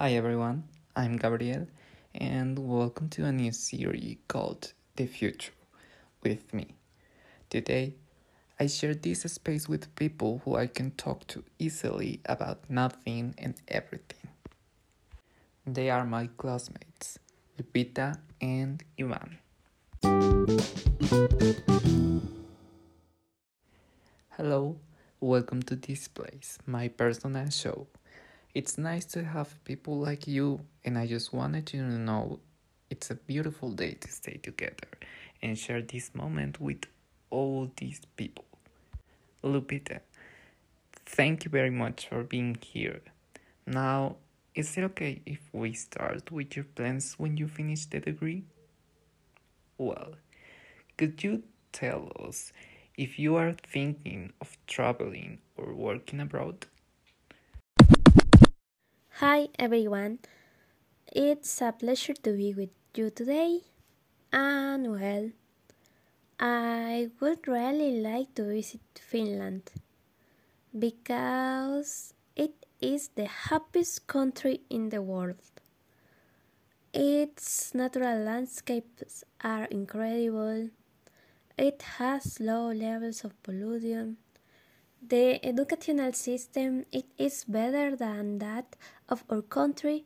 Hi everyone, I'm Gabriel, and welcome to a new series called The Future with me. Today, I share this space with people who I can talk to easily about nothing and everything. They are my classmates, Lupita and Ivan. Hello, welcome to this place, my personal show. It's nice to have people like you, and I just wanted you to know it's a beautiful day to stay together and share this moment with all these people. Lupita, thank you very much for being here. Now, is it okay if we start with your plans when you finish the degree? Well, could you tell us if you are thinking of traveling or working abroad? Hi everyone, it's a pleasure to be with you today. And well, I would really like to visit Finland because it is the happiest country in the world. Its natural landscapes are incredible. It has low levels of pollution the educational system it is better than that of our country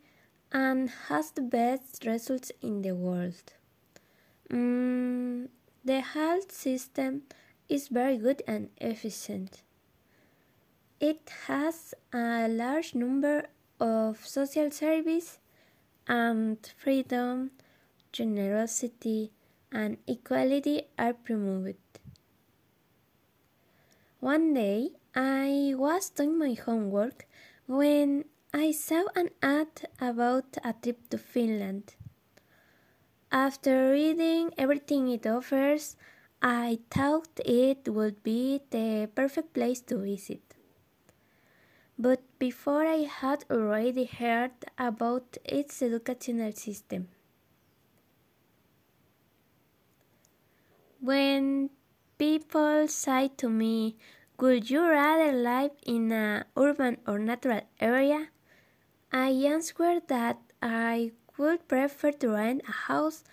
and has the best results in the world. Mm, the health system is very good and efficient. It has a large number of social service and freedom, generosity, and equality are promoted. One day I was doing my homework when I saw an ad about a trip to Finland. After reading everything it offers, I thought it would be the perfect place to visit. But before I had already heard about its educational system. When People say to me, Would you rather live in a urban or natural area? I answer that I would prefer to rent a house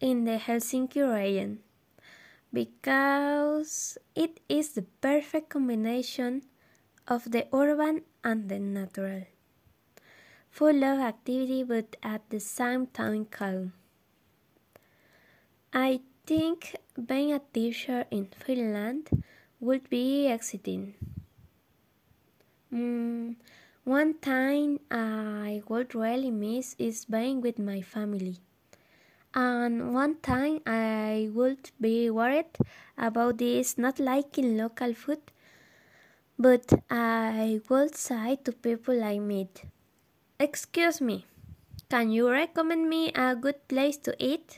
in the Helsinki region because it is the perfect combination of the urban and the natural. Full of activity but at the same time calm. I think being a teacher in Finland would be exciting. Mm, one time I would really miss is being with my family. And one time I would be worried about this not liking local food, but I would say to people I meet, Excuse me, can you recommend me a good place to eat?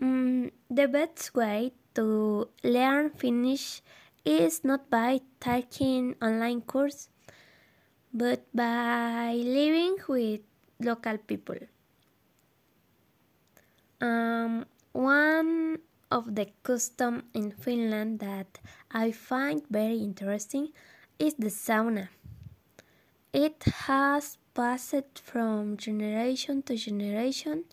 Mm, the best way to learn Finnish is not by taking online course, but by living with local people. Um, one of the custom in Finland that I find very interesting is the sauna. It has passed from generation to generation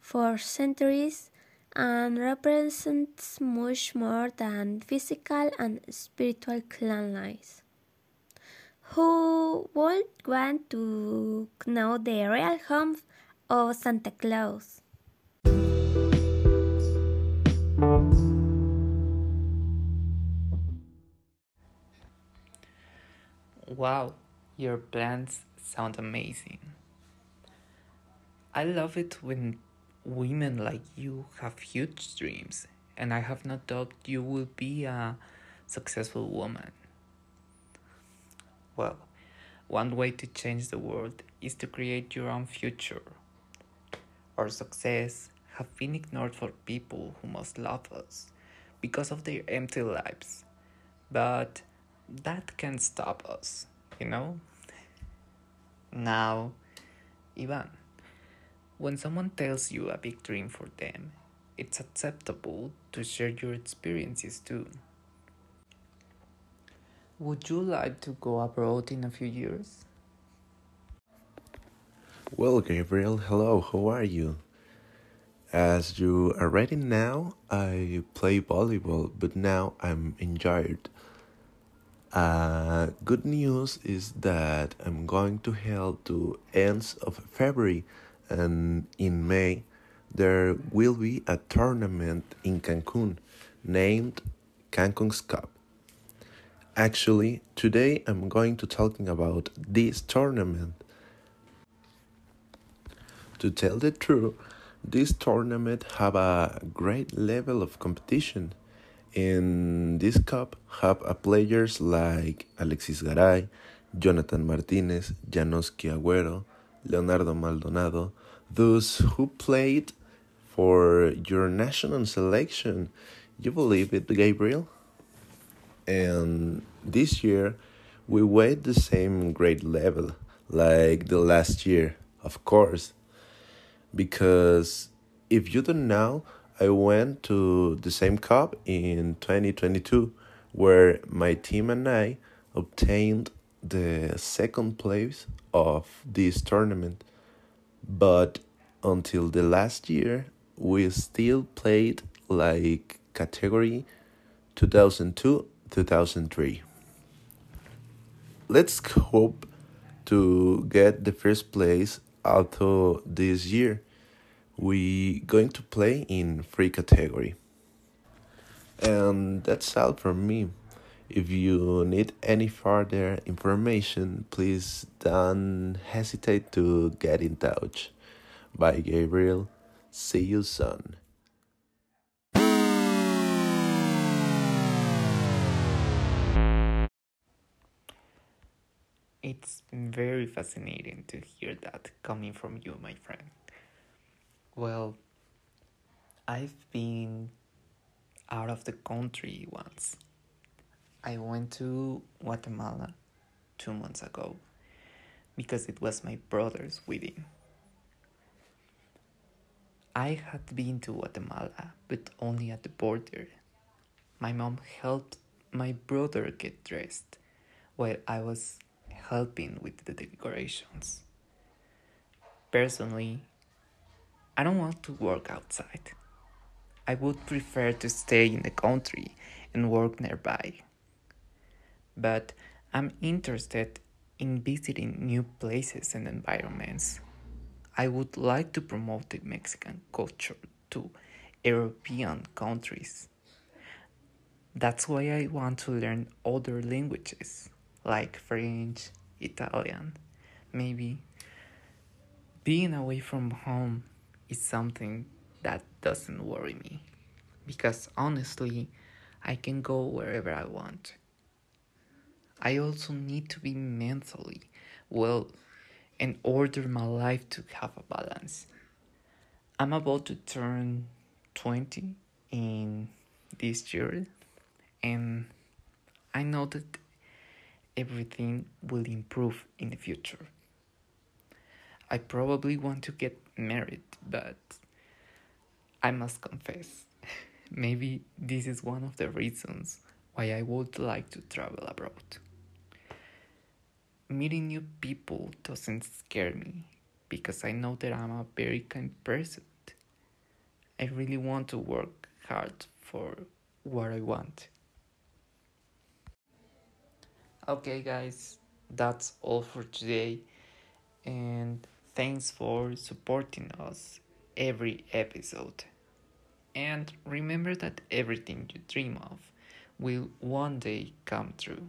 for centuries and represents much more than physical and spiritual cleanliness. Who would want to know the real home of Santa Claus? Wow, your plans sound amazing. I love it when women like you have huge dreams, and I have no doubt you will be a successful woman. Well, one way to change the world is to create your own future. Our success have been ignored for people who must love us because of their empty lives. But that can't stop us, you know? Now, Ivan. When someone tells you a big dream for them, it's acceptable to share your experiences too. Would you like to go abroad in a few years? Well, Gabriel, hello, how are you? As you already know, I play volleyball, but now I'm injured. Uh, good news is that I'm going to help to ends of February, and in May there will be a tournament in Cancun named Cancun's Cup. Actually, today I'm going to talking about this tournament. To tell the truth, this tournament have a great level of competition. In this cup have a players like Alexis Garay, Jonathan Martinez, Janoski Agüero, Leonardo Maldonado, those who played for your national selection. You believe it, Gabriel? And this year we wait the same grade level like the last year, of course because if you don't know, I went to the same cup in 2022 where my team and I obtained the second place of this tournament. But until the last year, we still played like category 2002 2003. Let's hope to get the first place although this year we going to play in free category and that's all from me if you need any further information please don't hesitate to get in touch bye gabriel see you soon It's very fascinating to hear that coming from you, my friend. Well, I've been out of the country once. I went to Guatemala two months ago because it was my brother's wedding. I had been to Guatemala, but only at the border. My mom helped my brother get dressed while I was helping with the decorations. Personally, I don't want to work outside. I would prefer to stay in the country and work nearby. But I'm interested in visiting new places and environments. I would like to promote the Mexican culture to European countries. That's why I want to learn other languages like French, Italian, maybe. Being away from home is something that doesn't worry me because honestly, I can go wherever I want. I also need to be mentally well and order my life to have a balance. I'm about to turn 20 in this year, and I know that everything will improve in the future. I probably want to get married, but I must confess, maybe this is one of the reasons why I would like to travel abroad. Meeting new people doesn't scare me because I know that I'm a very kind person. I really want to work hard for what I want. Okay, guys, that's all for today, and thanks for supporting us every episode. And remember that everything you dream of will one day come true.